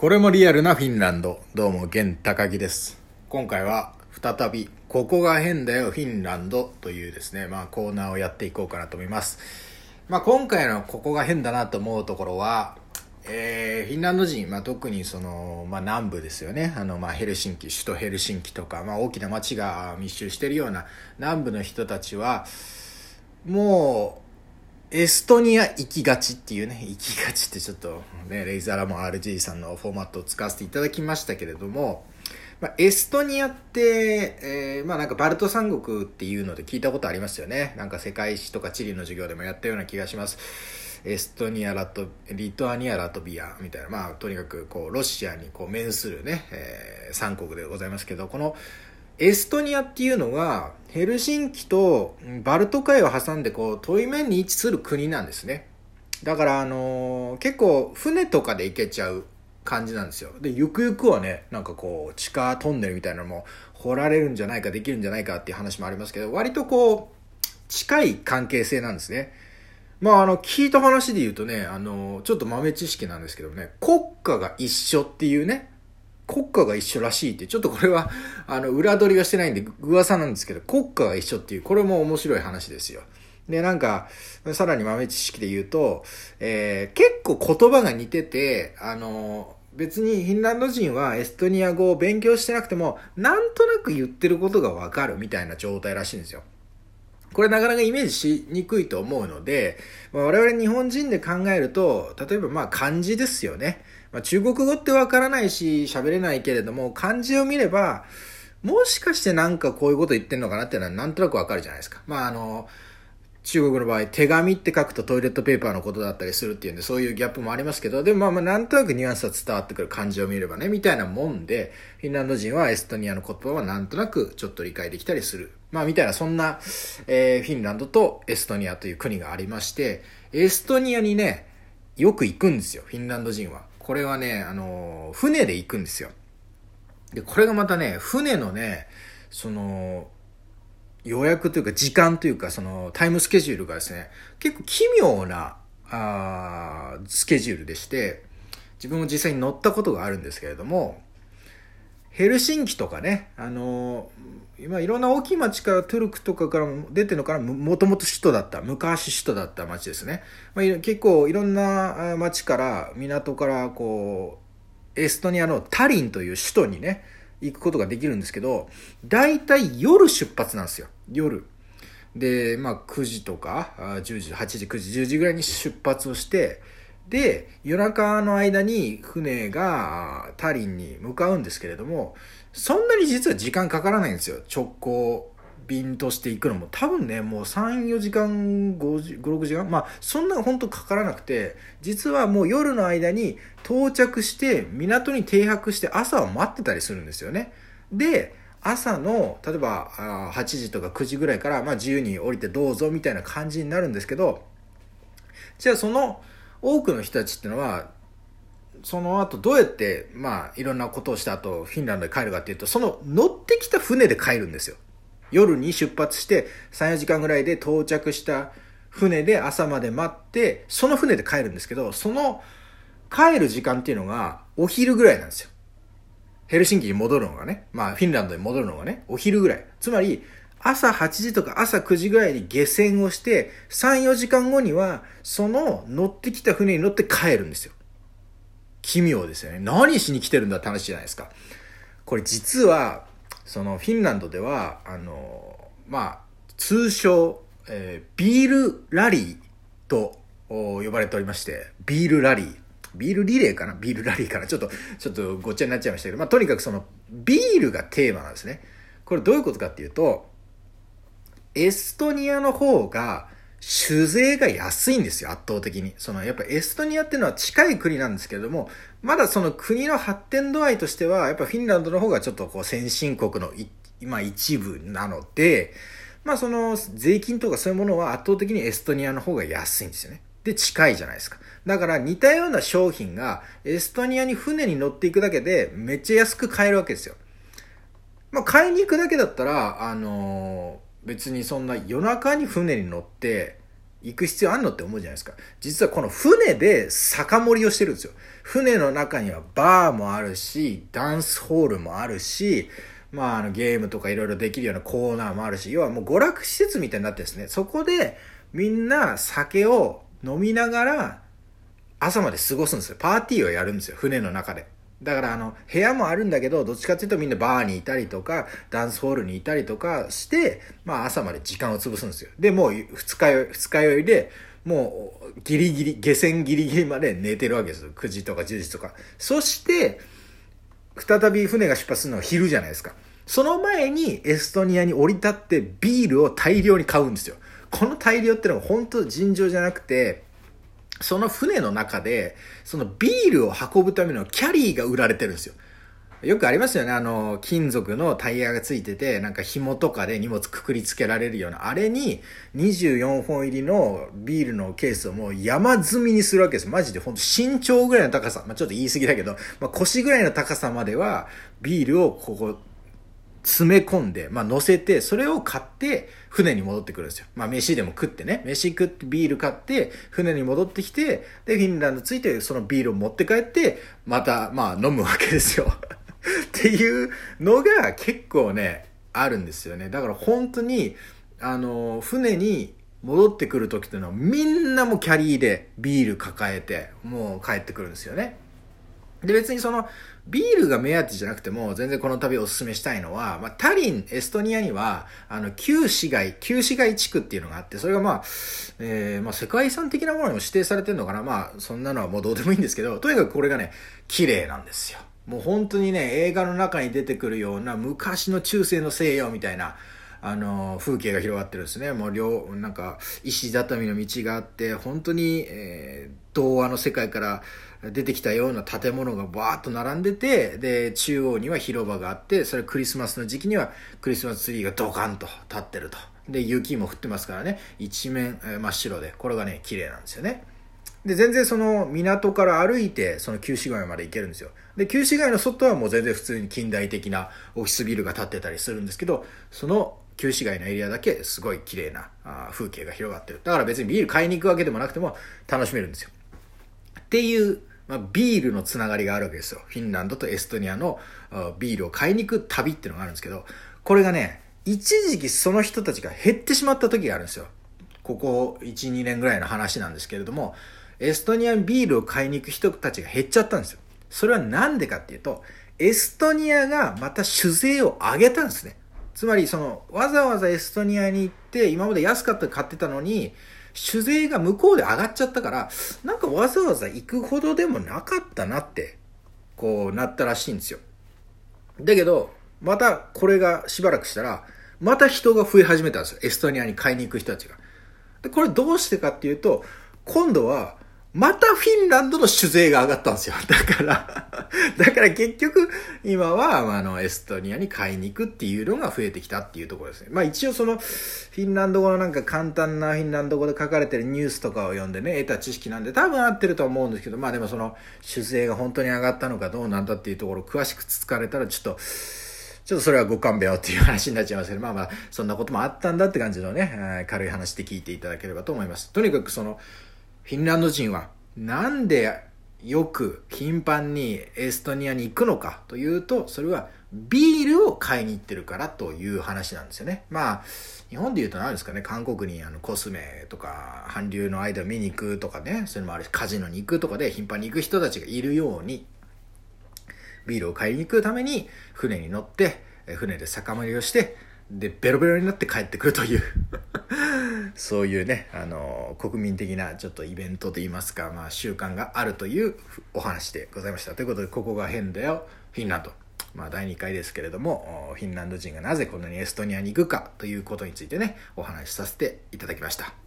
これもリアルなフィンランド。どうも、現高木です。今回は再び、ここが変だよ、フィンランドというですね、まあコーナーをやっていこうかなと思います。まあ今回のここが変だなと思うところは、えー、フィンランド人、まあ特にその、まあ南部ですよね。あの、まあヘルシンキ、首都ヘルシンキとか、まあ大きな街が密集してるような南部の人たちは、もう、エストニア行きがちっていうね、行きがちってちょっとね、レイザーラモン RG さんのフォーマットを使わせていただきましたけれども、まあ、エストニアって、えー、まあなんかバルト三国っていうので聞いたことありますよね。なんか世界史とか地理の授業でもやったような気がします。エストニア、ラト、リトアニア、ラトビアみたいな、まあとにかくこう、ロシアにこう面するね、えー、三国でございますけど、このエストニアっていうのが、ヘルシンキとバルト海を挟んでこう遠い面に位置する国なんですね。だからあのー結構船とかで行けちゃう感じなんですよ。で、ゆくゆくはね、なんかこう地下トンネルみたいなのも掘られるんじゃないか、できるんじゃないかっていう話もありますけど、割とこう近い関係性なんですね。まああの、聞いた話で言うとね、あの、ちょっと豆知識なんですけどね、国家が一緒っていうね、国家が一緒らしいって、ちょっとこれは、あの、裏取りはしてないんで、噂なんですけど、国家が一緒っていう、これも面白い話ですよ。で、なんか、さらに豆知識で言うと、えー、結構言葉が似てて、あの、別にフィンランド人はエストニア語を勉強してなくても、なんとなく言ってることがわかるみたいな状態らしいんですよ。これなかなかイメージしにくいと思うので、まあ、我々日本人で考えると、例えばまあ漢字ですよね。まあ、中国語ってわからないし喋れないけれども、漢字を見れば、もしかしてなんかこういうこと言ってんのかなっていうのはなんとなくわかるじゃないですか。まああの、中国の場合、手紙って書くとトイレットペーパーのことだったりするっていうんで、そういうギャップもありますけど、でもまあまあなんとなくニュアンスは伝わってくる漢字を見ればね、みたいなもんで、フィンランド人はエストニアの言葉はなんとなくちょっと理解できたりする。まあみたいな、そんな、えー、フィンランドとエストニアという国がありまして、エストニアにね、よく行くんですよ、フィンランド人は。これはね、あの、船で行くんですよ。で、これがまたね、船のね、その、予約というか時間というかそのタイムスケジュールがですね、結構奇妙なあスケジュールでして、自分も実際に乗ったことがあるんですけれども、ヘルシンキとかね、あのー、今いろんな大きい町からトゥルクとかからも出てるのかな、もともと首都だった、昔首都だった町ですね。まあ、結構いろんな町から、港からこう、エストニアのタリンという首都にね、行くことができるんですけど、大体夜出発なんですよ。夜。で、まあ9時とか、10時、8時、9時、10時ぐらいに出発をして、で、夜中の間に船がタリンに向かうんですけれども、そんなに実は時間かからないんですよ。直行便として行くのも。多分ね、もう3、4時間、5、6時間まあ、そんな本当かからなくて、実はもう夜の間に到着して、港に停泊して朝を待ってたりするんですよね。で、朝の、例えば8時とか9時ぐらいから、まあ自由に降りてどうぞみたいな感じになるんですけど、じゃあその多くの人たちってのは、その後どうやって、まあいろんなことをした後、フィンランドに帰るかっていうと、その乗ってきた船で帰るんですよ。夜に出発して3、4時間ぐらいで到着した船で朝まで待って、その船で帰るんですけど、その帰る時間っていうのがお昼ぐらいなんですよ。ヘルシンキに戻るのがね、まあフィンランドに戻るのがね、お昼ぐらい。つまり、朝8時とか朝9時ぐらいに下船をして、3、4時間後には、その乗ってきた船に乗って帰るんですよ。奇妙ですよね。何しに来てるんだって話じゃないですか。これ実は、そのフィンランドでは、あの、まあ、通称、えー、ビールラリーと呼ばれておりまして、ビールラリー。ビールリレーかな？ビールラリーかな？ちょっと、ちょっとごっちゃになっちゃいましたけど、まあ、とにかくその、ビールがテーマなんですね。これどういうことかっていうと、エストニアの方が、酒税が安いんですよ、圧倒的に。その、やっぱエストニアっていうのは近い国なんですけれども、まだその国の発展度合いとしては、やっぱフィンランドの方がちょっとこう先進国の今一部なので、まあその税金とかそういうものは圧倒的にエストニアの方が安いんですよね。で、近いじゃないですか。だから似たような商品がエストニアに船に乗っていくだけでめっちゃ安く買えるわけですよ。まあ買いに行くだけだったら、あのー別にそんな夜中に船に乗って、行く必要あんのって思うじゃないですか。実はこの船で酒盛りをしてるんですよ。船の中にはバーもあるし、ダンスホールもあるし、まあ、あのゲームとかいろいろできるようなコーナーもあるし、要はもう娯楽施設みたいになってですね、そこでみんな酒を飲みながら朝まで過ごすんですよ。パーティーをやるんですよ、船の中で。だからあの、部屋もあるんだけど、どっちかっていうとみんなバーにいたりとか、ダンスホールにいたりとかして、まあ朝まで時間を潰すんですよ。で、もう二日酔い、二日酔いで、もうギリギリ、下船ギリギリまで寝てるわけですよ。9時とか10時とか。そして、再び船が出発するのは昼じゃないですか。その前にエストニアに降り立ってビールを大量に買うんですよ。この大量ってのは本当尋常じゃなくて、その船の中で、そのビールを運ぶためのキャリーが売られてるんですよ。よくありますよね。あの、金属のタイヤがついてて、なんか紐とかで荷物くくりつけられるような、あれに24本入りのビールのケースをもう山積みにするわけですマジでほんと身長ぐらいの高さ。まあ、ちょっと言い過ぎだけど、まあ、腰ぐらいの高さまではビールをここ詰め込んで、まあ乗せて、それを買って、船に戻ってくるんですよ。まあ飯でも食ってね、飯食ってビール買って、船に戻ってきて、で、フィンランド着いて、そのビールを持って帰って、また、まあ飲むわけですよ。っていうのが結構ね、あるんですよね。だから本当に、あの、船に戻ってくる時っていうのは、みんなもキャリーでビール抱えて、もう帰ってくるんですよね。で、別にその、ビールが目当てじゃなくても、全然この旅をお勧めしたいのは、まあ、タリン、エストニアには、あの、旧市街、旧市街地区っていうのがあって、それがまあ、えー、まあ、世界遺産的なものにも指定されてるのかな。まあ、そんなのはもうどうでもいいんですけど、とにかくこれがね、綺麗なんですよ。もう本当にね、映画の中に出てくるような昔の中世の西洋みたいな、あの、風景が広がってるんですね。もう両、なんか、石畳の道があって、本当に、えー、童話の世界から出てきたような建物がバーッと並んでて、で、中央には広場があって、それクリスマスの時期にはクリスマスツリーがドカンと立ってると。で、雪も降ってますからね、一面、真っ白で、これがね、綺麗なんですよね。で、全然その港から歩いて、その旧市街まで行けるんですよ。で、旧市街の外はもう全然普通に近代的なオフィスビルが建ってたりするんですけど、その旧市街のエリアだけすごい綺麗な風景が広がってる。だから別にビール買いに行くわけでもなくても楽しめるんですよ。っていう、まあ、ビールのつながりがあるわけですよ。フィンランドとエストニアのビールを買いに行く旅っていうのがあるんですけど、これがね、一時期その人たちが減ってしまった時があるんですよ。ここ1、2年ぐらいの話なんですけれども、エストニアにビールを買いに行く人たちが減っちゃったんですよ。それはなんでかっていうと、エストニアがまた酒税を上げたんですね。つまり、その、わざわざエストニアに行って、今まで安かった買ってたのに、酒税が向こうで上がっちゃったから、なんかわざわざ行くほどでもなかったなって、こうなったらしいんですよ。だけど、またこれがしばらくしたら、また人が増え始めたんですよ。エストニアに買いに行く人たちが。で、これどうしてかっていうと、今度はまたフィンランドの酒税が上がったんですよ。だからだから結局、今は、あの、エストニアに買いに行くっていうのが増えてきたっていうところですね。まあ一応その、フィンランド語のなんか簡単なフィンランド語で書かれてるニュースとかを読んでね、得た知識なんで多分合ってると思うんですけど、まあでもその、酒税が本当に上がったのかどうなんだっていうところを詳しくつつかれたらちょっと、ちょっとそれはご勘弁をっていう話になっちゃいますけど、まあまあ、そんなこともあったんだって感じのね、軽い話で聞いていただければと思います。とにかくその、フィンランド人はなんでよく頻繁にエストニアに行くのかというと、それはビールを買いに行ってるからという話なんですよね。まあ、日本で言うと何ですかね、韓国にあのコスメとか、韓流の間見に行くとかね、そういうのもあるし、カジノに行くとかで頻繁に行く人たちがいるように、ビールを買いに行くために船に乗って、船で酒盛りをして、で、ベロベロになって帰ってくるという。そういうね、あの、国民的なちょっとイベントといいますか、まあ習慣があるというお話でございました。ということで、ここが変だよ、フィンランド。まあ第2回ですけれども、フィンランド人がなぜこんなにエストニアに行くかということについてね、お話しさせていただきました。